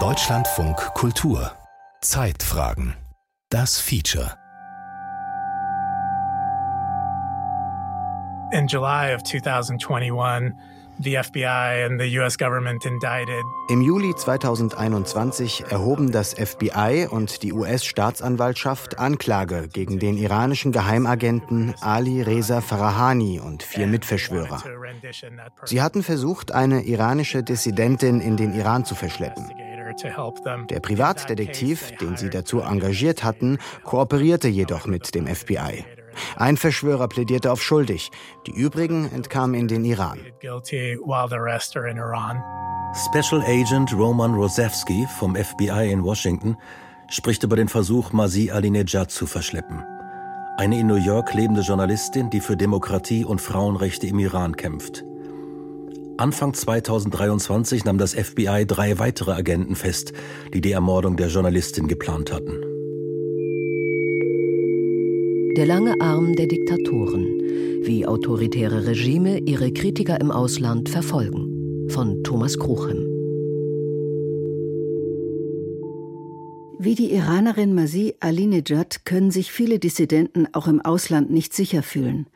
Deutschlandfunk Kultur. Zeitfragen. Das Feature. In July of 2021 im Juli 2021 erhoben das FBI und die US-Staatsanwaltschaft Anklage gegen den iranischen Geheimagenten Ali Reza Farahani und vier Mitverschwörer. Sie hatten versucht, eine iranische Dissidentin in den Iran zu verschleppen. Der Privatdetektiv, den sie dazu engagiert hatten, kooperierte jedoch mit dem FBI. Ein Verschwörer plädierte auf schuldig, die übrigen entkamen in den Iran. Special Agent Roman Rosewski vom FBI in Washington spricht über den Versuch, Masi Alinejad zu verschleppen. Eine in New York lebende Journalistin, die für Demokratie und Frauenrechte im Iran kämpft. Anfang 2023 nahm das FBI drei weitere Agenten fest, die die Ermordung der Journalistin geplant hatten. Der lange Arm der Diktatoren, wie autoritäre Regime ihre Kritiker im Ausland verfolgen. Von Thomas Kruchem. Wie die Iranerin Masi Alinejad können sich viele Dissidenten auch im Ausland nicht sicher fühlen.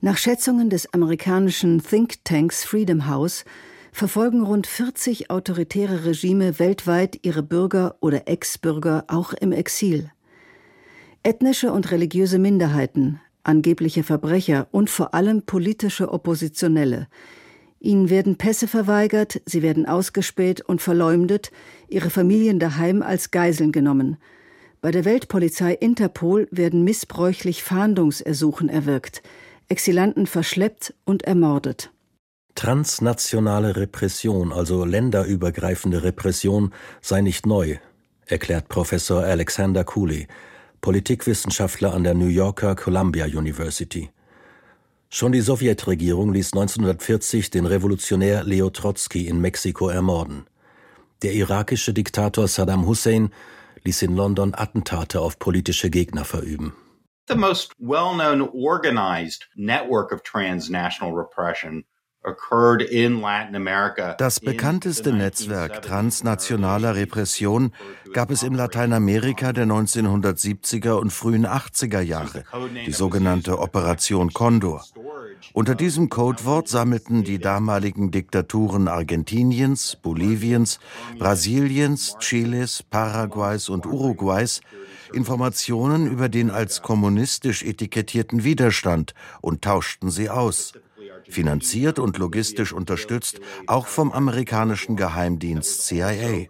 Nach Schätzungen des amerikanischen Thinktanks Freedom House verfolgen rund 40 autoritäre Regime weltweit ihre Bürger oder Ex-Bürger auch im Exil. Ethnische und religiöse Minderheiten, angebliche Verbrecher und vor allem politische Oppositionelle. Ihnen werden Pässe verweigert, sie werden ausgespäht und verleumdet, ihre Familien daheim als Geiseln genommen. Bei der Weltpolizei Interpol werden missbräuchlich Fahndungsersuchen erwirkt, Exilanten verschleppt und ermordet. Transnationale Repression, also länderübergreifende Repression, sei nicht neu, erklärt Professor Alexander Cooley, Politikwissenschaftler an der New Yorker Columbia University. Schon die Sowjetregierung ließ 1940 den Revolutionär Leo Trotzki in Mexiko ermorden. Der irakische Diktator Saddam Hussein ließ in London Attentate auf politische Gegner verüben. The most well-known organized network of transnational repression das bekannteste Netzwerk transnationaler Repression gab es in Lateinamerika der 1970er und frühen 80er Jahre, die sogenannte Operation Condor. Unter diesem Codewort sammelten die damaligen Diktaturen Argentiniens, Boliviens, Brasiliens, Chiles, Paraguays und Uruguays Informationen über den als kommunistisch etikettierten Widerstand und tauschten sie aus finanziert und logistisch unterstützt, auch vom amerikanischen Geheimdienst CIA.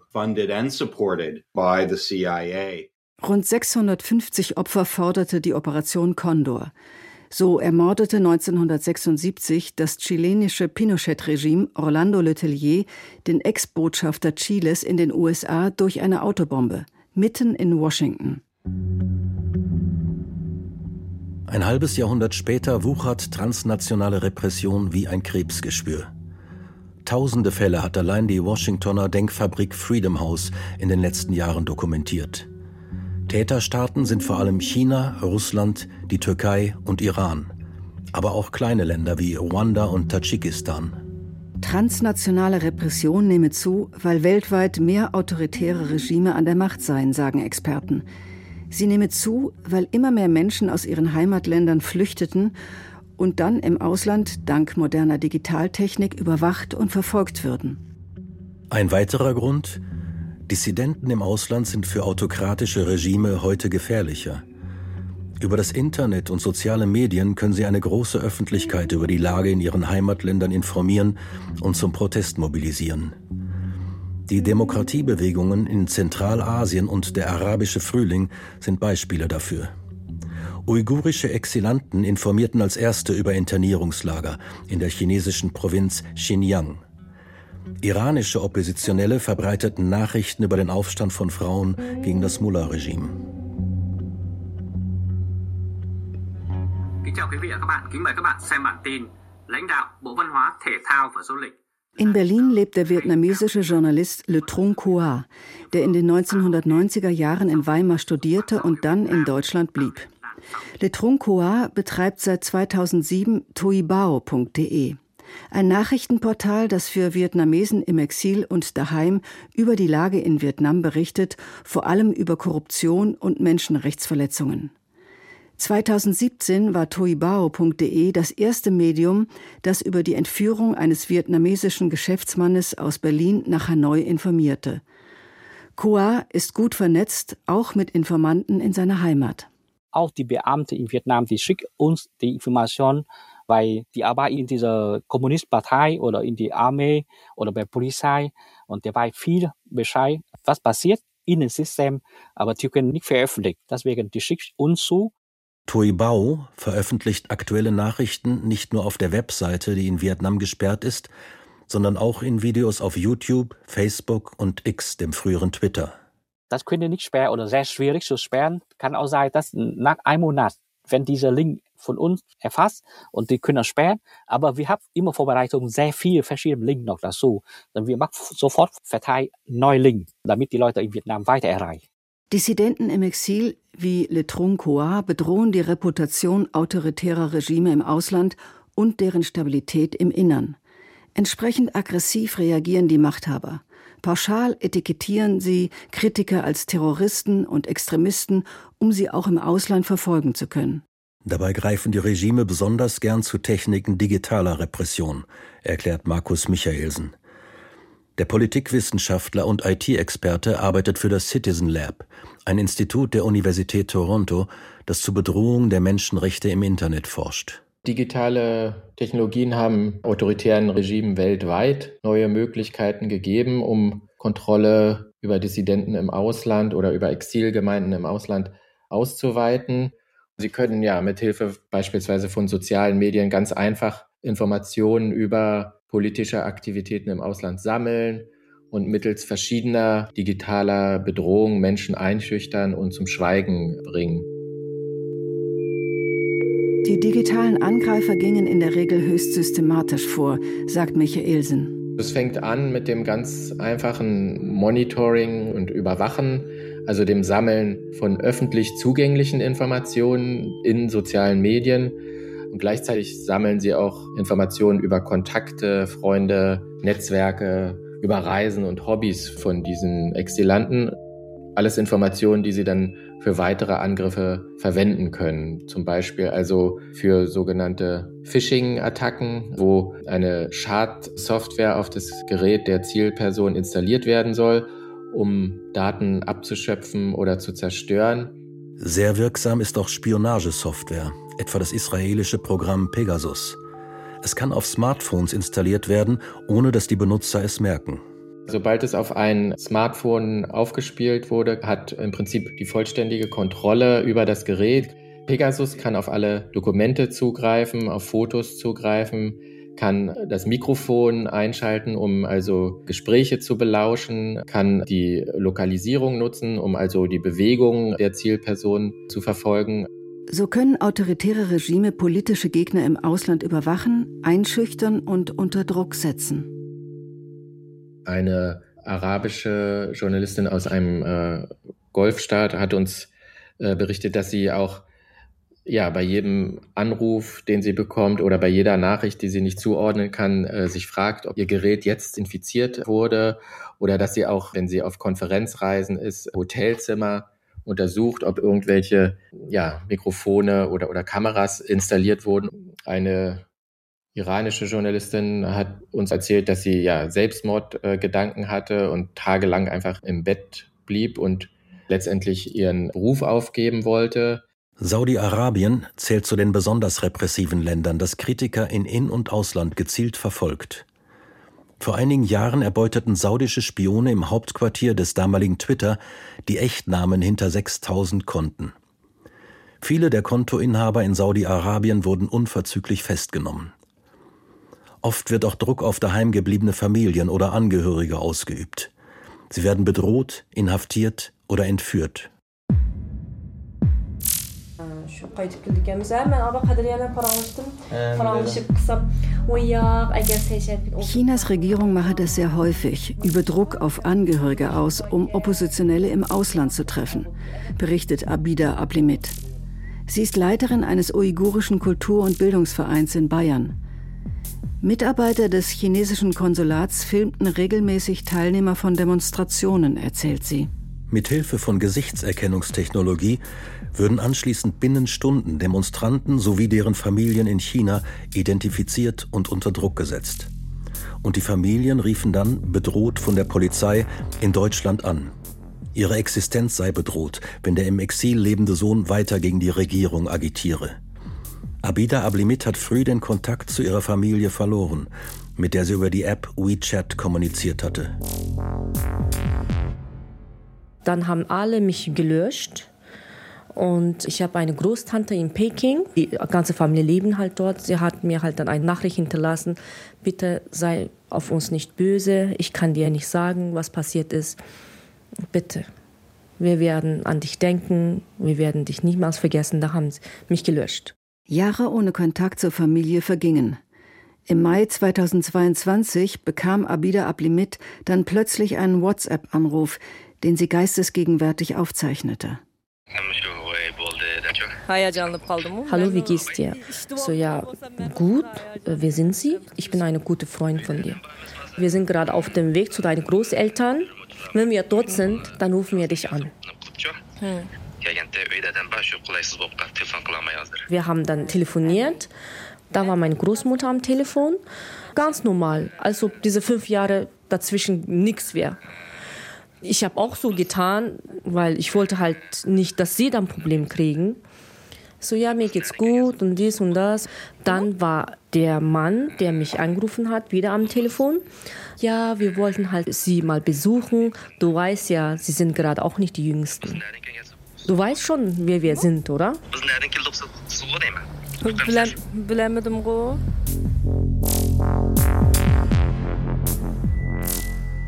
Rund 650 Opfer forderte die Operation Condor. So ermordete 1976 das chilenische Pinochet-Regime Orlando Letelier den Ex-Botschafter Chiles in den USA durch eine Autobombe, mitten in Washington. Ein halbes Jahrhundert später wuchert transnationale Repression wie ein Krebsgeschwür. Tausende Fälle hat allein die Washingtoner Denkfabrik Freedom House in den letzten Jahren dokumentiert. Täterstaaten sind vor allem China, Russland, die Türkei und Iran, aber auch kleine Länder wie Ruanda und Tadschikistan. Transnationale Repression nehme zu, weil weltweit mehr autoritäre Regime an der Macht seien, sagen Experten. Sie nehme zu, weil immer mehr Menschen aus ihren Heimatländern flüchteten und dann im Ausland dank moderner Digitaltechnik überwacht und verfolgt würden. Ein weiterer Grund, Dissidenten im Ausland sind für autokratische Regime heute gefährlicher. Über das Internet und soziale Medien können sie eine große Öffentlichkeit über die Lage in ihren Heimatländern informieren und zum Protest mobilisieren. Die Demokratiebewegungen in Zentralasien und der arabische Frühling sind Beispiele dafür. Uigurische Exilanten informierten als erste über Internierungslager in der chinesischen Provinz Xinjiang. Iranische Oppositionelle verbreiteten Nachrichten über den Aufstand von Frauen gegen das Mullah-Regime. Kính chào quý vị và các bạn, kính mời các bạn xem bản tin lãnh đạo Bộ Văn hóa, Thể thao và Du lịch in Berlin lebt der vietnamesische Journalist Le Trung Khoa, der in den 1990er Jahren in Weimar studierte und dann in Deutschland blieb. Le Trung Khoa betreibt seit 2007 tuibao.de. Ein Nachrichtenportal, das für Vietnamesen im Exil und daheim über die Lage in Vietnam berichtet, vor allem über Korruption und Menschenrechtsverletzungen. 2017 war toibao.de das erste Medium, das über die Entführung eines vietnamesischen Geschäftsmannes aus Berlin nach Hanoi informierte. Khoa ist gut vernetzt, auch mit Informanten in seiner Heimat. Auch die Beamte in Vietnam, die schicken uns die Information, weil die arbeiten in dieser Kommunistpartei oder in die Armee oder bei Polizei und der weiß viel Bescheid, was passiert in dem System, aber die können nicht veröffentlichen. Deswegen, die schicken uns zu Toi Bao veröffentlicht aktuelle Nachrichten nicht nur auf der Webseite, die in Vietnam gesperrt ist, sondern auch in Videos auf YouTube, Facebook und X, dem früheren Twitter. Das könnte nicht sperren oder sehr schwierig zu sperren. Kann auch sein, dass nach einem Monat, wenn dieser Link von uns erfasst und die können sperren, aber wir haben immer Vorbereitung, sehr viele verschiedene Links noch dazu. Dann wir machen sofort verteilen neue Links, damit die Leute in Vietnam weiter erreichen. Dissidenten im Exil wie Le Hoa bedrohen die Reputation autoritärer Regime im Ausland und deren Stabilität im Innern. Entsprechend aggressiv reagieren die Machthaber. Pauschal etikettieren sie Kritiker als Terroristen und Extremisten, um sie auch im Ausland verfolgen zu können. Dabei greifen die Regime besonders gern zu Techniken digitaler Repression, erklärt Markus Michaelsen. Der Politikwissenschaftler und IT-Experte arbeitet für das Citizen Lab, ein Institut der Universität Toronto, das zur Bedrohung der Menschenrechte im Internet forscht. Digitale Technologien haben autoritären Regimen weltweit neue Möglichkeiten gegeben, um Kontrolle über Dissidenten im Ausland oder über Exilgemeinden im Ausland auszuweiten. Sie können ja mithilfe beispielsweise von sozialen Medien ganz einfach Informationen über politische Aktivitäten im Ausland sammeln und mittels verschiedener digitaler Bedrohungen Menschen einschüchtern und zum Schweigen bringen. Die digitalen Angreifer gingen in der Regel höchst systematisch vor, sagt Michaelsen. Es fängt an mit dem ganz einfachen Monitoring und Überwachen, also dem Sammeln von öffentlich zugänglichen Informationen in sozialen Medien und gleichzeitig sammeln sie auch Informationen über Kontakte, Freunde, Netzwerke, über Reisen und Hobbys von diesen Exilanten. Alles Informationen, die sie dann für weitere Angriffe verwenden können. Zum Beispiel also für sogenannte Phishing-Attacken, wo eine Schadsoftware auf das Gerät der Zielperson installiert werden soll, um Daten abzuschöpfen oder zu zerstören. Sehr wirksam ist auch Spionagesoftware, etwa das israelische Programm Pegasus. Es kann auf Smartphones installiert werden, ohne dass die Benutzer es merken. Sobald es auf ein Smartphone aufgespielt wurde, hat im Prinzip die vollständige Kontrolle über das Gerät. Pegasus kann auf alle Dokumente zugreifen, auf Fotos zugreifen, kann das Mikrofon einschalten, um also Gespräche zu belauschen, kann die Lokalisierung nutzen, um also die Bewegung der Zielperson zu verfolgen. So können autoritäre Regime politische Gegner im Ausland überwachen, einschüchtern und unter Druck setzen. Eine arabische Journalistin aus einem äh, Golfstaat hat uns äh, berichtet, dass sie auch ja, bei jedem Anruf, den sie bekommt oder bei jeder Nachricht, die sie nicht zuordnen kann, äh, sich fragt, ob ihr Gerät jetzt infiziert wurde oder dass sie auch, wenn sie auf Konferenzreisen ist, Hotelzimmer untersucht, ob irgendwelche ja, Mikrofone oder, oder Kameras installiert wurden. Eine iranische Journalistin hat uns erzählt, dass sie ja Selbstmordgedanken äh, hatte und tagelang einfach im Bett blieb und letztendlich ihren Beruf aufgeben wollte. Saudi-Arabien zählt zu den besonders repressiven Ländern, das Kritiker in In- und Ausland gezielt verfolgt. Vor einigen Jahren erbeuteten saudische Spione im Hauptquartier des damaligen Twitter die Echtnamen hinter 6000 Konten. Viele der Kontoinhaber in Saudi-Arabien wurden unverzüglich festgenommen. Oft wird auch Druck auf daheimgebliebene Familien oder Angehörige ausgeübt. Sie werden bedroht, inhaftiert oder entführt. Chinas Regierung mache das sehr häufig, über Druck auf Angehörige aus, um Oppositionelle im Ausland zu treffen, berichtet Abida Ablimit. Sie ist Leiterin eines uigurischen Kultur- und Bildungsvereins in Bayern. Mitarbeiter des chinesischen Konsulats filmten regelmäßig Teilnehmer von Demonstrationen, erzählt sie. Mithilfe von Gesichtserkennungstechnologie würden anschließend binnen Stunden Demonstranten sowie deren Familien in China identifiziert und unter Druck gesetzt. Und die Familien riefen dann, bedroht von der Polizei, in Deutschland an. Ihre Existenz sei bedroht, wenn der im Exil lebende Sohn weiter gegen die Regierung agitiere. Abida Ablimit hat früh den Kontakt zu ihrer Familie verloren, mit der sie über die App WeChat kommuniziert hatte. Dann haben alle mich gelöscht. Und ich habe eine Großtante in Peking. Die ganze Familie leben halt dort. Sie hat mir halt dann eine Nachricht hinterlassen. Bitte sei auf uns nicht böse. Ich kann dir nicht sagen, was passiert ist. Bitte. Wir werden an dich denken. Wir werden dich niemals vergessen. Da haben sie mich gelöscht. Jahre ohne Kontakt zur Familie vergingen. Im Mai 2022 bekam Abida Ablimit dann plötzlich einen WhatsApp-Anruf, den sie geistesgegenwärtig aufzeichnete. Hallo, wie geht's dir? So, ja, gut. Wer sind Sie? Ich bin eine gute Freundin von dir. Wir sind gerade auf dem Weg zu deinen Großeltern. Wenn wir dort sind, dann rufen wir dich an. Hm. Wir haben dann telefoniert. Da war meine Großmutter am Telefon. Ganz normal, als ob diese fünf Jahre dazwischen nichts wäre. Ich habe auch so getan, weil ich wollte halt nicht, dass sie dann ein Problem kriegen. So, ja, mir geht's gut und dies und das. Dann war der Mann, der mich angerufen hat, wieder am Telefon. Ja, wir wollten halt sie mal besuchen. Du weißt ja, sie sind gerade auch nicht die Jüngsten. Du weißt schon, wer wir sind, oder?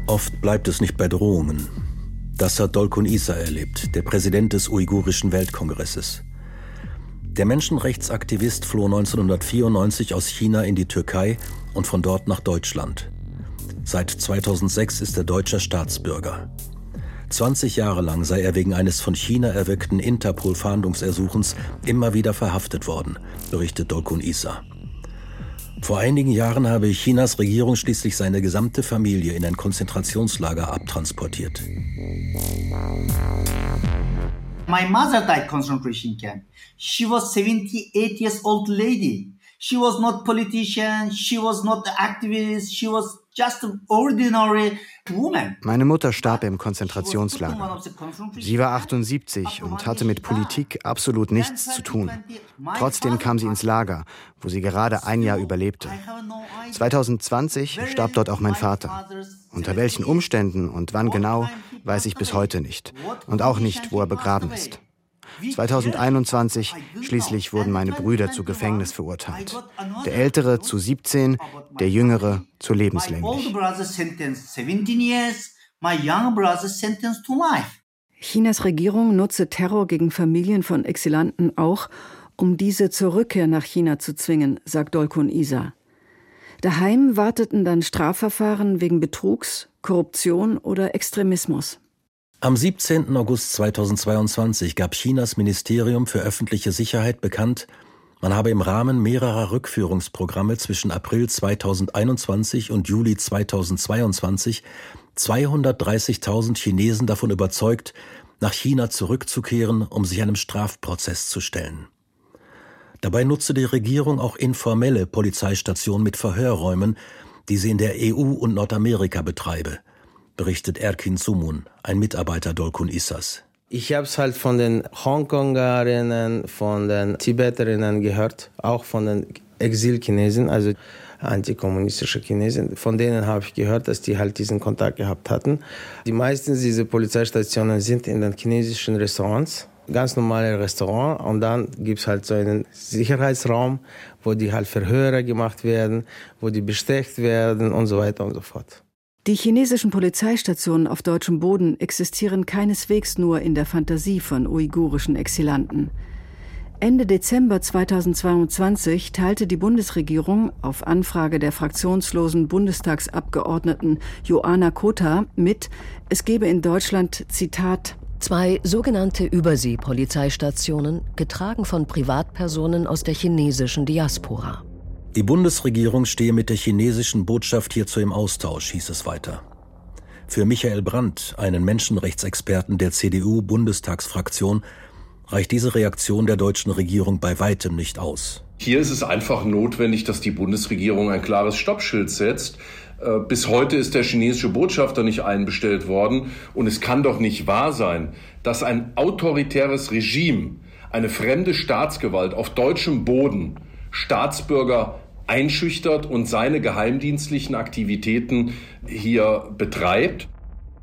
Oft bleibt es nicht bei Drohungen. Das hat Dolkun Isa erlebt, der Präsident des Uigurischen Weltkongresses. Der Menschenrechtsaktivist floh 1994 aus China in die Türkei und von dort nach Deutschland. Seit 2006 ist er deutscher Staatsbürger. 20 Jahre lang sei er wegen eines von China erwirkten Interpol-Fahndungsersuchens immer wieder verhaftet worden, berichtet Dolkun Isa. Vor einigen Jahren habe Chinas Regierung schließlich seine gesamte Familie in ein Konzentrationslager abtransportiert. My mother died concentration camp. She was 78 years old lady. She was not politician, she was not activist, she was just an ordinary woman. Meine Mutter starb im Konzentrationslager. Sie war 78 und hatte mit Politik absolut nichts zu tun. Trotzdem kam sie ins Lager, wo sie gerade ein Jahr überlebte. 2020 starb dort auch mein Vater. Unter welchen Umständen und wann genau, weiß ich bis heute nicht. Und auch nicht, wo er begraben ist. 2021 schließlich wurden meine Brüder zu Gefängnis verurteilt. Der ältere zu 17, der jüngere zu lebenslänglich. Chinas Regierung nutze Terror gegen Familien von Exilanten auch, um diese zur Rückkehr nach China zu zwingen, sagt Dolkun Isa. Daheim warteten dann Strafverfahren wegen Betrugs, Korruption oder Extremismus. Am 17. August 2022 gab Chinas Ministerium für öffentliche Sicherheit bekannt, man habe im Rahmen mehrerer Rückführungsprogramme zwischen April 2021 und Juli 2022 230.000 Chinesen davon überzeugt, nach China zurückzukehren, um sich einem Strafprozess zu stellen. Dabei nutzte die Regierung auch informelle Polizeistationen mit Verhörräumen, die sie in der EU und Nordamerika betreibe – berichtet Erkin Sumun, ein Mitarbeiter Dolkun Issas. Ich habe es halt von den Hongkongerinnen, von den Tibeterinnen gehört, auch von den Exilchinesen, also antikommunistische Chinesen. Von denen habe ich gehört, dass die halt diesen Kontakt gehabt hatten. Die meisten dieser Polizeistationen sind in den chinesischen Restaurants, ganz normale Restaurant. Und dann gibt es halt so einen Sicherheitsraum, wo die halt Verhöre gemacht werden, wo die bestecht werden und so weiter und so fort. Die chinesischen Polizeistationen auf deutschem Boden existieren keineswegs nur in der Fantasie von uigurischen Exilanten. Ende Dezember 2022 teilte die Bundesregierung auf Anfrage der fraktionslosen Bundestagsabgeordneten Joanna Kota mit, es gebe in Deutschland, Zitat, zwei sogenannte Übersee-Polizeistationen, getragen von Privatpersonen aus der chinesischen Diaspora. Die Bundesregierung stehe mit der chinesischen Botschaft hierzu im Austausch, hieß es weiter. Für Michael Brandt, einen Menschenrechtsexperten der CDU-Bundestagsfraktion, reicht diese Reaktion der deutschen Regierung bei weitem nicht aus. Hier ist es einfach notwendig, dass die Bundesregierung ein klares Stoppschild setzt. Äh, bis heute ist der chinesische Botschafter nicht einbestellt worden. Und es kann doch nicht wahr sein, dass ein autoritäres Regime, eine fremde Staatsgewalt auf deutschem Boden Staatsbürger einschüchtert und seine geheimdienstlichen Aktivitäten hier betreibt.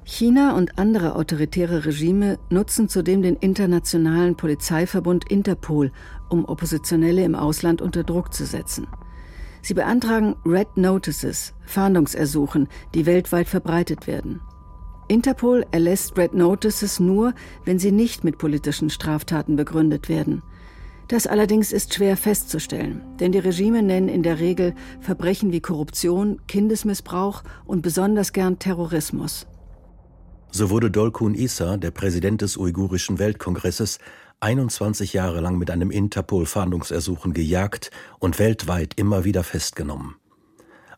China und andere autoritäre Regime nutzen zudem den internationalen Polizeiverbund Interpol, um Oppositionelle im Ausland unter Druck zu setzen. Sie beantragen Red Notices, Fahndungsersuchen, die weltweit verbreitet werden. Interpol erlässt Red Notices nur, wenn sie nicht mit politischen Straftaten begründet werden. Das allerdings ist schwer festzustellen, denn die Regime nennen in der Regel Verbrechen wie Korruption, Kindesmissbrauch und besonders gern Terrorismus. So wurde Dolkun Issa, der Präsident des uigurischen Weltkongresses, 21 Jahre lang mit einem Interpol-Fahndungsersuchen gejagt und weltweit immer wieder festgenommen.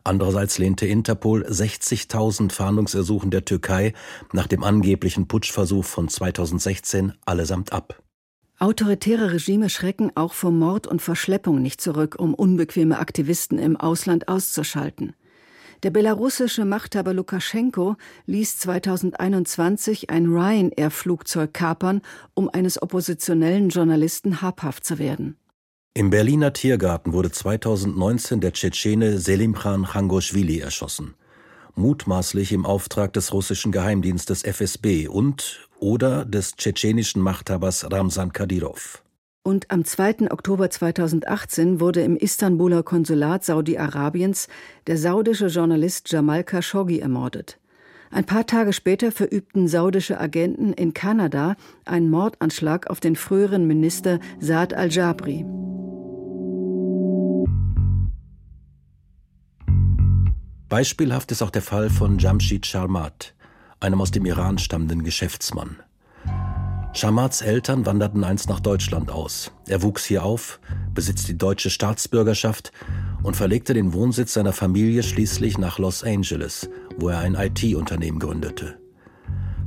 Andererseits lehnte Interpol 60.000 Fahndungsersuchen der Türkei nach dem angeblichen Putschversuch von 2016 allesamt ab. Autoritäre Regime schrecken auch vor Mord und Verschleppung nicht zurück, um unbequeme Aktivisten im Ausland auszuschalten. Der belarussische Machthaber Lukaschenko ließ 2021 ein Ryanair-Flugzeug kapern, um eines oppositionellen Journalisten habhaft zu werden. Im Berliner Tiergarten wurde 2019 der Tschetschene Selimkhan Khangoshvili erschossen mutmaßlich im Auftrag des russischen Geheimdienstes FSB und oder des tschetschenischen Machthabers Ramsan Kadyrov. Und am 2. Oktober 2018 wurde im Istanbuler Konsulat Saudi-Arabiens der saudische Journalist Jamal Khashoggi ermordet. Ein paar Tage später verübten saudische Agenten in Kanada einen Mordanschlag auf den früheren Minister Saad al-Jabri. Beispielhaft ist auch der Fall von Jamshid Sharmat, einem aus dem Iran stammenden Geschäftsmann. Sharmats Eltern wanderten einst nach Deutschland aus. Er wuchs hier auf, besitzt die deutsche Staatsbürgerschaft und verlegte den Wohnsitz seiner Familie schließlich nach Los Angeles, wo er ein IT-Unternehmen gründete.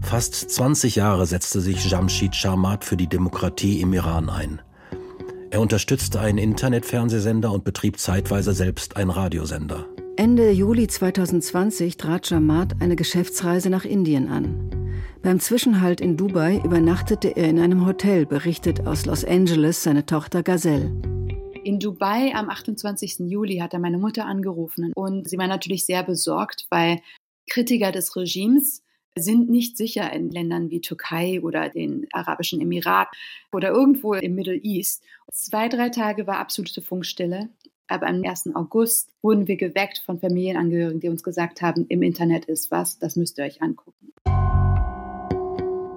Fast 20 Jahre setzte sich Jamshid Sharmat für die Demokratie im Iran ein. Er unterstützte einen Internetfernsehsender und betrieb zeitweise selbst einen Radiosender. Ende Juli 2020 trat Jamaat eine Geschäftsreise nach Indien an. Beim Zwischenhalt in Dubai übernachtete er in einem Hotel, berichtet aus Los Angeles seine Tochter Gazelle. In Dubai am 28. Juli hat er meine Mutter angerufen und sie war natürlich sehr besorgt, weil Kritiker des Regimes sind nicht sicher in Ländern wie Türkei oder den Arabischen Emiraten oder irgendwo im Middle East. Zwei, drei Tage war absolute Funkstille. Aber am 1. August wurden wir geweckt von Familienangehörigen, die uns gesagt haben, im Internet ist was, das müsst ihr euch angucken.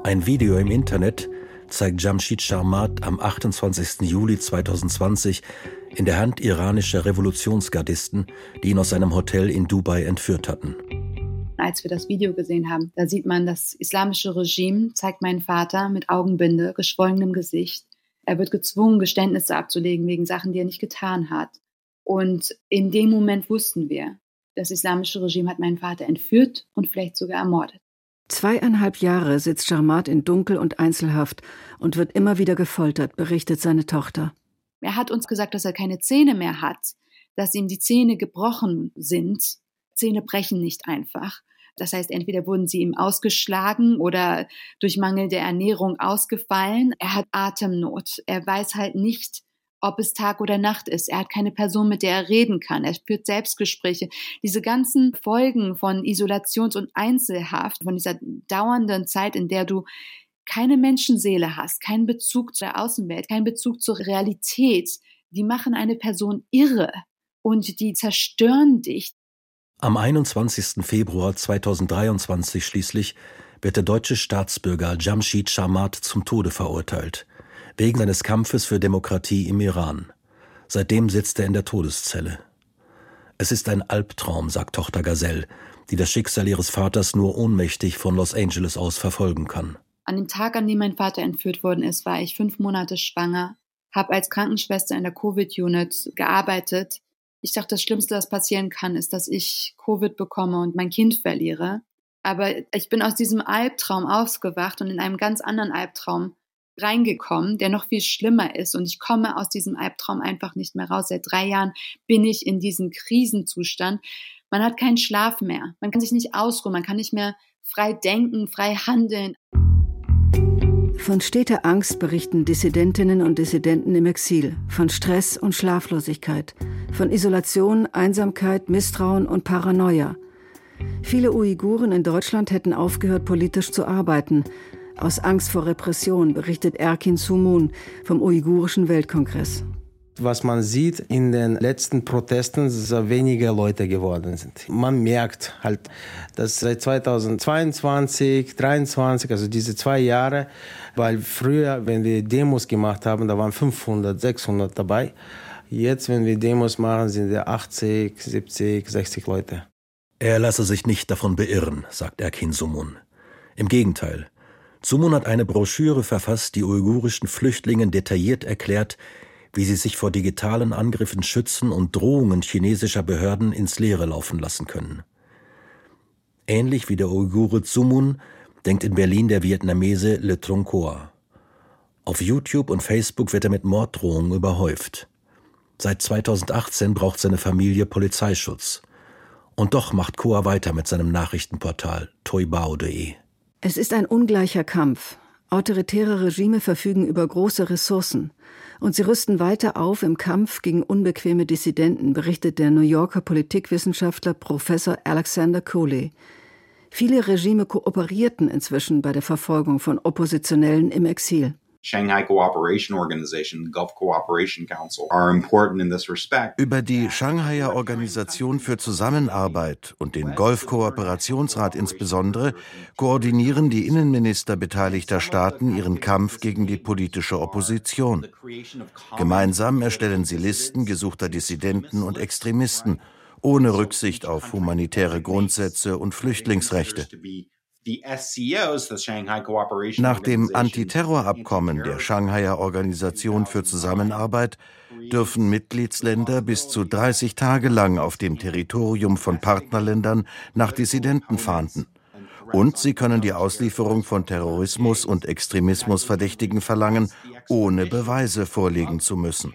Ein Video im Internet zeigt Jamshid Sharmat am 28. Juli 2020 in der Hand iranischer Revolutionsgardisten, die ihn aus seinem Hotel in Dubai entführt hatten. Als wir das Video gesehen haben, da sieht man, das islamische Regime zeigt meinen Vater mit Augenbinde, geschwollenem Gesicht. Er wird gezwungen, Geständnisse abzulegen wegen Sachen, die er nicht getan hat. Und in dem Moment wussten wir, das islamische Regime hat meinen Vater entführt und vielleicht sogar ermordet. Zweieinhalb Jahre sitzt Jarmat in Dunkel- und Einzelhaft und wird immer wieder gefoltert, berichtet seine Tochter. Er hat uns gesagt, dass er keine Zähne mehr hat, dass ihm die Zähne gebrochen sind. Zähne brechen nicht einfach. Das heißt, entweder wurden sie ihm ausgeschlagen oder durch mangelnde Ernährung ausgefallen. Er hat Atemnot. Er weiß halt nicht, ob es Tag oder Nacht ist. Er hat keine Person, mit der er reden kann. Er führt Selbstgespräche. Diese ganzen Folgen von Isolations- und Einzelhaft, von dieser dauernden Zeit, in der du keine Menschenseele hast, keinen Bezug zur Außenwelt, keinen Bezug zur Realität, die machen eine Person irre und die zerstören dich. Am 21. Februar 2023 schließlich wird der deutsche Staatsbürger Jamshid Sharmat zum Tode verurteilt wegen seines Kampfes für Demokratie im Iran. Seitdem sitzt er in der Todeszelle. Es ist ein Albtraum, sagt Tochter Gazelle, die das Schicksal ihres Vaters nur ohnmächtig von Los Angeles aus verfolgen kann. An dem Tag, an dem mein Vater entführt worden ist, war ich fünf Monate schwanger, habe als Krankenschwester in der Covid-Unit gearbeitet Ich dachte, das Schlimmste, was passieren kann, ist, dass ich Covid bekomme und mein Kind verliere. Aber ich bin aus diesem Albtraum aufgewacht und in einem ganz anderen Albtraum reingekommen, der noch viel schlimmer ist. Und ich komme aus diesem Albtraum einfach nicht mehr raus. Seit drei Jahren bin ich in diesem Krisenzustand. Man hat keinen Schlaf mehr. Man kann sich nicht ausruhen. Man kann nicht mehr frei denken, frei handeln. Von steter Angst berichten Dissidentinnen und Dissidenten im Exil, von Stress und Schlaflosigkeit, von Isolation, Einsamkeit, Misstrauen und Paranoia. Viele Uiguren in Deutschland hätten aufgehört, politisch zu arbeiten, aus Angst vor Repression, berichtet Erkin Sumun vom Uigurischen Weltkongress was man sieht in den letzten Protesten, dass weniger Leute geworden sind. Man merkt halt, dass seit 2022, 2023, also diese zwei Jahre, weil früher, wenn wir Demos gemacht haben, da waren 500, 600 dabei. Jetzt, wenn wir Demos machen, sind wir 80, 70, 60 Leute. Er lasse sich nicht davon beirren, sagt Erkin Sumun. Im Gegenteil. Sumun hat eine Broschüre verfasst, die uigurischen Flüchtlingen detailliert erklärt, wie sie sich vor digitalen Angriffen schützen und Drohungen chinesischer Behörden ins Leere laufen lassen können. Ähnlich wie der Uigure Zumun denkt in Berlin der Vietnamese Le Troncoa. Auf YouTube und Facebook wird er mit Morddrohungen überhäuft. Seit 2018 braucht seine Familie Polizeischutz. Und doch macht Koa weiter mit seinem Nachrichtenportal toibao.de. Es ist ein ungleicher Kampf. Autoritäre Regime verfügen über große Ressourcen. Und sie rüsten weiter auf im Kampf gegen unbequeme Dissidenten, berichtet der New Yorker Politikwissenschaftler Professor Alexander Cooley. Viele Regime kooperierten inzwischen bei der Verfolgung von Oppositionellen im Exil. Shanghai Cooperation Organization, Gulf Cooperation Council are important in this respect. Über die Shanghaier Organisation für Zusammenarbeit und den Golf-Kooperationsrat insbesondere koordinieren die Innenminister beteiligter Staaten ihren Kampf gegen die politische Opposition. Gemeinsam erstellen sie Listen gesuchter Dissidenten und Extremisten ohne Rücksicht auf humanitäre Grundsätze und Flüchtlingsrechte. Nach dem Antiterrorabkommen der Shanghaier Organisation für Zusammenarbeit dürfen Mitgliedsländer bis zu 30 Tage lang auf dem Territorium von Partnerländern nach Dissidenten fahnden. Und sie können die Auslieferung von Terrorismus und Extremismusverdächtigen verlangen, ohne Beweise vorlegen zu müssen.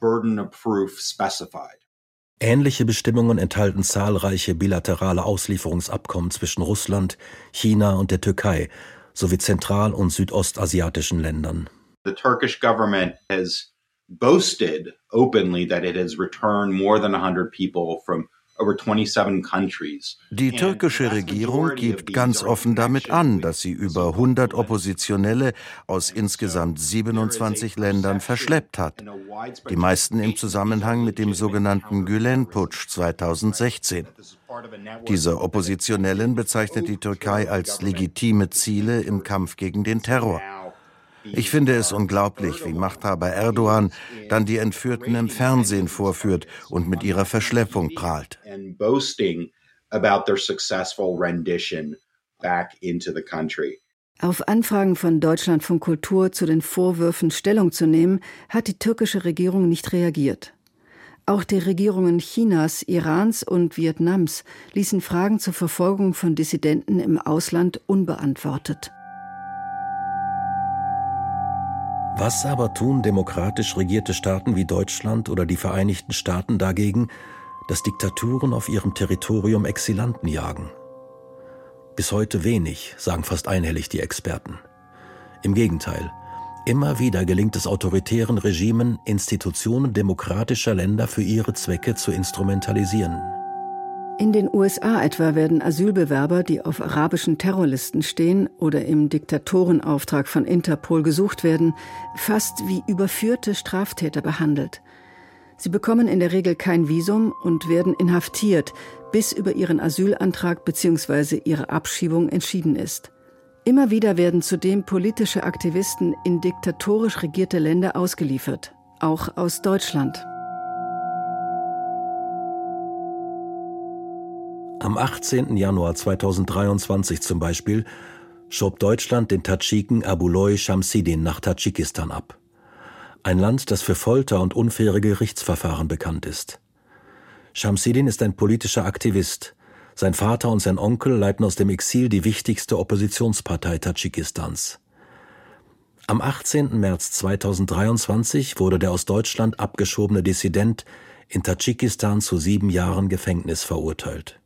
burden of proof specified. Ähnliche Bestimmungen enthalten zahlreiche bilaterale Auslieferungsabkommen zwischen Russland, China und der Türkei sowie zentral- und südostasiatischen Ländern. The Turkish government has boasted openly that it has returned more than 100 people from die türkische Regierung gibt ganz offen damit an, dass sie über 100 Oppositionelle aus insgesamt 27 Ländern verschleppt hat. Die meisten im Zusammenhang mit dem sogenannten Gülen-Putsch 2016. Diese Oppositionellen bezeichnet die Türkei als legitime Ziele im Kampf gegen den Terror. Ich finde es unglaublich, wie Machthaber Erdogan dann die Entführten im Fernsehen vorführt und mit ihrer Verschleppung prahlt. Auf Anfragen von Deutschlandfunk Kultur zu den Vorwürfen Stellung zu nehmen, hat die türkische Regierung nicht reagiert. Auch die Regierungen Chinas, Irans und Vietnams ließen Fragen zur Verfolgung von Dissidenten im Ausland unbeantwortet. Was aber tun demokratisch regierte Staaten wie Deutschland oder die Vereinigten Staaten dagegen, dass Diktaturen auf ihrem Territorium Exilanten jagen? Bis heute wenig, sagen fast einhellig die Experten. Im Gegenteil, immer wieder gelingt es autoritären Regimen, Institutionen demokratischer Länder für ihre Zwecke zu instrumentalisieren. In den USA etwa werden Asylbewerber, die auf arabischen Terrorlisten stehen oder im Diktatorenauftrag von Interpol gesucht werden, fast wie überführte Straftäter behandelt. Sie bekommen in der Regel kein Visum und werden inhaftiert, bis über ihren Asylantrag bzw. ihre Abschiebung entschieden ist. Immer wieder werden zudem politische Aktivisten in diktatorisch regierte Länder ausgeliefert, auch aus Deutschland. Am 18. Januar 2023 zum Beispiel schob Deutschland den Tadschiken Abuloi Shamsidin nach Tadschikistan ab. Ein Land, das für Folter und unfaire Gerichtsverfahren bekannt ist. Shamsidin ist ein politischer Aktivist. Sein Vater und sein Onkel leiten aus dem Exil die wichtigste Oppositionspartei Tadschikistans. Am 18. März 2023 wurde der aus Deutschland abgeschobene Dissident in Tadschikistan zu sieben Jahren Gefängnis verurteilt.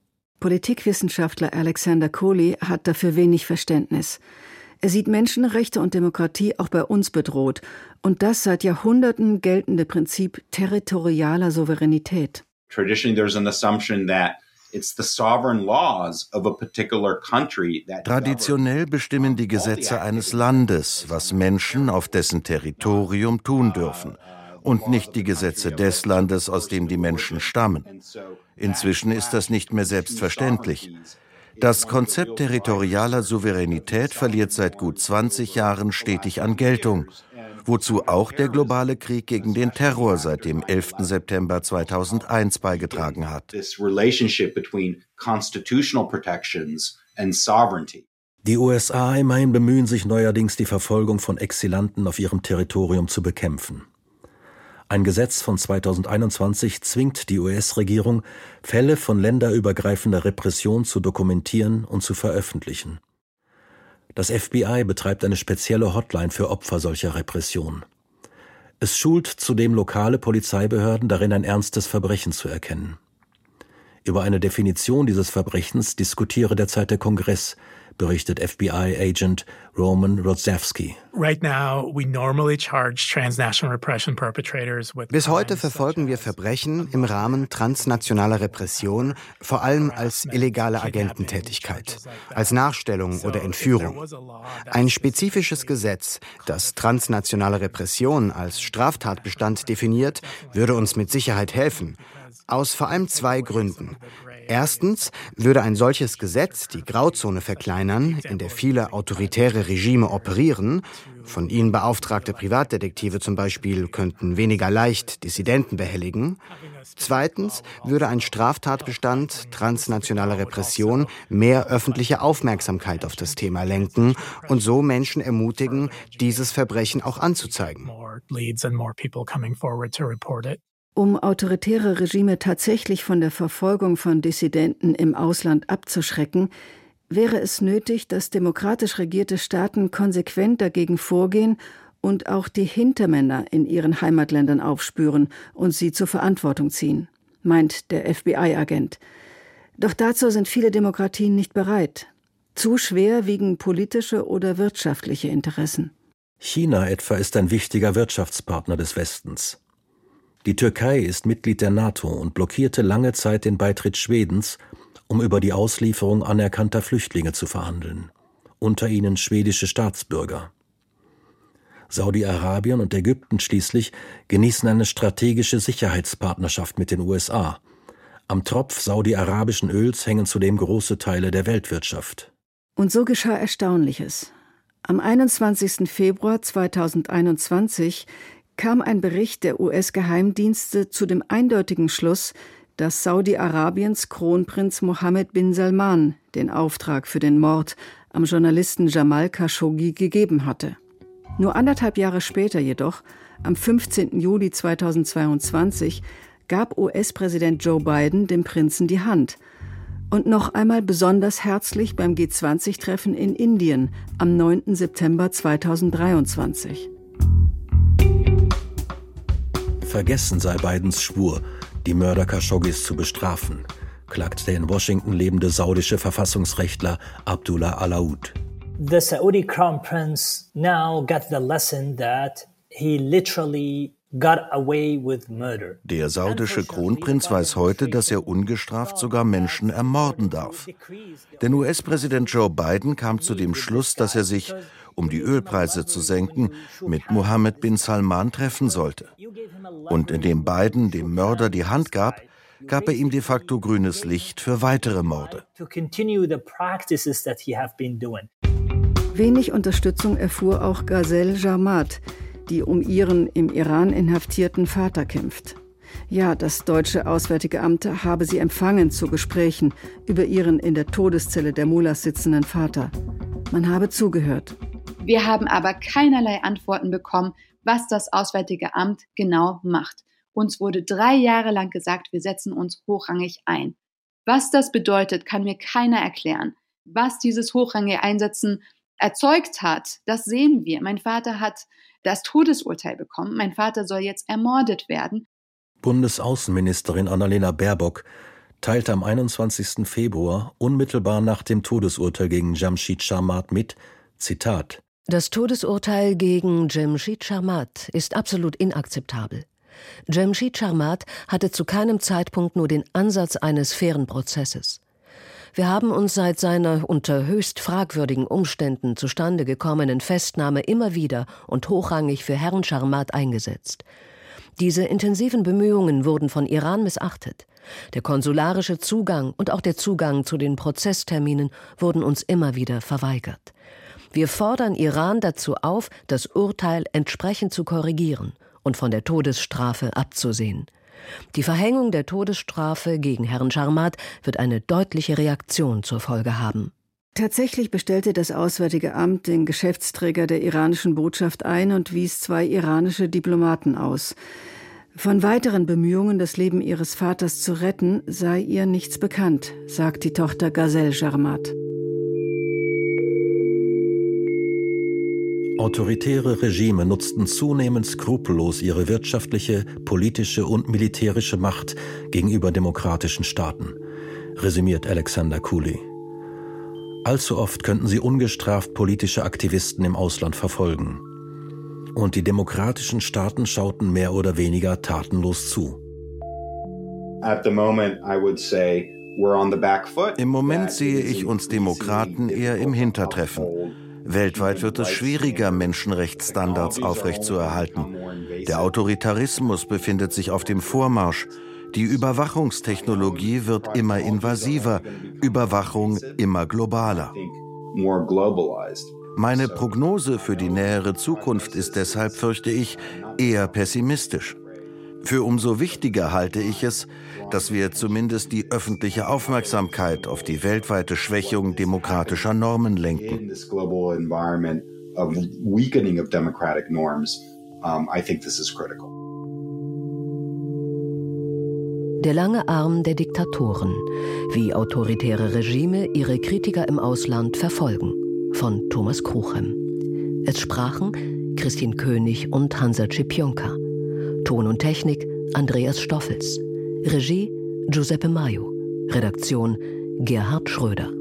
Politikwissenschaftler Alexander Kohli hat dafür wenig Verständnis. Er sieht Menschenrechte und Demokratie auch bei uns bedroht und das seit Jahrhunderten geltende Prinzip territorialer Souveränität. Traditionally there's an assumption that Traditionell bestimmen die Gesetze eines Landes, was Menschen auf dessen Territorium tun dürfen, und nicht die Gesetze des Landes, aus dem die Menschen stammen. Inzwischen ist das nicht mehr selbstverständlich. Das Konzept territorialer Souveränität verliert seit gut 20 Jahren stetig an Geltung wozu auch der globale Krieg gegen den Terror seit dem 11. September 2001 beigetragen hat. Die USA immerhin bemühen sich neuerdings, die Verfolgung von Exilanten auf ihrem Territorium zu bekämpfen. Ein Gesetz von 2021 zwingt die US-Regierung, Fälle von länderübergreifender Repression zu dokumentieren und zu veröffentlichen. Das FBI betreibt eine spezielle Hotline für Opfer solcher Repression. Es schult zudem lokale Polizeibehörden darin, ein ernstes Verbrechen zu erkennen. Über eine Definition dieses Verbrechens diskutiere derzeit der Kongress, berichtet FBI-Agent Roman Rodzewski. Bis heute verfolgen wir Verbrechen im Rahmen transnationaler Repression, vor allem als illegale Agententätigkeit, als Nachstellung oder Entführung. Ein spezifisches Gesetz, das transnationale Repression als Straftatbestand definiert, würde uns mit Sicherheit helfen. Aus vor allem zwei Gründen. Erstens würde ein solches Gesetz die Grauzone verkleinern, in der viele autoritäre Regime operieren. Von ihnen beauftragte Privatdetektive zum Beispiel könnten weniger leicht Dissidenten behelligen. Zweitens würde ein Straftatbestand transnationaler Repression mehr öffentliche Aufmerksamkeit auf das Thema lenken und so Menschen ermutigen, dieses Verbrechen auch anzuzeigen. Um autoritäre Regime tatsächlich von der Verfolgung von Dissidenten im Ausland abzuschrecken, wäre es nötig, dass demokratisch regierte Staaten konsequent dagegen vorgehen und auch die Hintermänner in ihren Heimatländern aufspüren und sie zur Verantwortung ziehen, meint der FBI-Agent. Doch dazu sind viele Demokratien nicht bereit. Zu schwer wiegen politische oder wirtschaftliche Interessen. China etwa ist ein wichtiger Wirtschaftspartner des Westens. Die Türkei ist Mitglied der NATO und blockierte lange Zeit den Beitritt Schwedens, um über die Auslieferung anerkannter Flüchtlinge zu verhandeln, unter ihnen schwedische Staatsbürger. Saudi-Arabien und Ägypten schließlich genießen eine strategische Sicherheitspartnerschaft mit den USA. Am Tropf saudi-arabischen Öls hängen zudem große Teile der Weltwirtschaft. Und so geschah Erstaunliches. Am 21. Februar 2021 kam ein Bericht der US-Geheimdienste zu dem eindeutigen Schluss, dass Saudi-Arabiens Kronprinz Mohammed bin Salman den Auftrag für den Mord am Journalisten Jamal Khashoggi gegeben hatte. Nur anderthalb Jahre später jedoch, am 15. Juli 2022, gab US-Präsident Joe Biden dem Prinzen die Hand. Und noch einmal besonders herzlich beim G20-Treffen in Indien am 9. September 2023. Vergessen sei Bidens Schwur, die Mörder Khashoggis zu bestrafen, klagt der in Washington lebende saudische Verfassungsrechtler Abdullah Alaoud. The Saudi Crown Prince now got the lesson that he literally der saudische Kronprinz weiß heute, dass er ungestraft sogar Menschen ermorden darf. Denn US-Präsident Joe Biden kam zu dem Schluss, dass er sich, um die Ölpreise zu senken, mit Mohammed bin Salman treffen sollte. Und indem Biden dem Mörder die Hand gab, gab er ihm de facto grünes Licht für weitere Morde. Wenig Unterstützung erfuhr auch Ghazel Jarmat, die um ihren im Iran inhaftierten Vater kämpft. Ja, das deutsche Auswärtige Amt habe sie empfangen zu Gesprächen über ihren in der Todeszelle der Mullahs sitzenden Vater. Man habe zugehört. Wir haben aber keinerlei Antworten bekommen, was das Auswärtige Amt genau macht. Uns wurde drei Jahre lang gesagt, wir setzen uns hochrangig ein. Was das bedeutet, kann mir keiner erklären. Was dieses hochrangige Einsetzen erzeugt hat, das sehen wir. Mein Vater hat das Todesurteil bekommen. Mein Vater soll jetzt ermordet werden. Bundesaußenministerin Annalena Baerbock teilte am 21. Februar unmittelbar nach dem Todesurteil gegen Jamshid Sharmat mit, Zitat, Das Todesurteil gegen Jamshid Sharmat ist absolut inakzeptabel. Jamshid Sharmat hatte zu keinem Zeitpunkt nur den Ansatz eines fairen Prozesses. Wir haben uns seit seiner unter höchst fragwürdigen Umständen zustande gekommenen Festnahme immer wieder und hochrangig für Herrn Sharmat eingesetzt. Diese intensiven Bemühungen wurden von Iran missachtet. Der konsularische Zugang und auch der Zugang zu den Prozessterminen wurden uns immer wieder verweigert. Wir fordern Iran dazu auf, das Urteil entsprechend zu korrigieren und von der Todesstrafe abzusehen. Die Verhängung der Todesstrafe gegen Herrn Charmat wird eine deutliche Reaktion zur Folge haben. Tatsächlich bestellte das Auswärtige Amt den Geschäftsträger der iranischen Botschaft ein und wies zwei iranische Diplomaten aus. Von weiteren Bemühungen, das Leben ihres Vaters zu retten, sei ihr nichts bekannt, sagt die Tochter Gazelle Jarmat. Autoritäre Regime nutzten zunehmend skrupellos ihre wirtschaftliche, politische und militärische Macht gegenüber demokratischen Staaten, resümiert Alexander Cooley. Allzu oft könnten sie ungestraft politische Aktivisten im Ausland verfolgen. Und die demokratischen Staaten schauten mehr oder weniger tatenlos zu. Im Moment sehe ich uns Demokraten eher im Hintertreffen. Weltweit wird es schwieriger, Menschenrechtsstandards aufrechtzuerhalten. Der Autoritarismus befindet sich auf dem Vormarsch. Die Überwachungstechnologie wird immer invasiver, Überwachung immer globaler. Meine Prognose für die nähere Zukunft ist deshalb, fürchte ich, eher pessimistisch. Für umso wichtiger halte ich es, dass wir zumindest die öffentliche Aufmerksamkeit auf die weltweite Schwächung demokratischer Normen lenken. Der lange Arm der Diktatoren, wie autoritäre Regime ihre Kritiker im Ausland verfolgen, von Thomas Kruchem. Es sprachen Christine König und Hansa Cipionka. Ton und Technik Andreas Stoffels. Regie Giuseppe Maio. Redaktion Gerhard Schröder.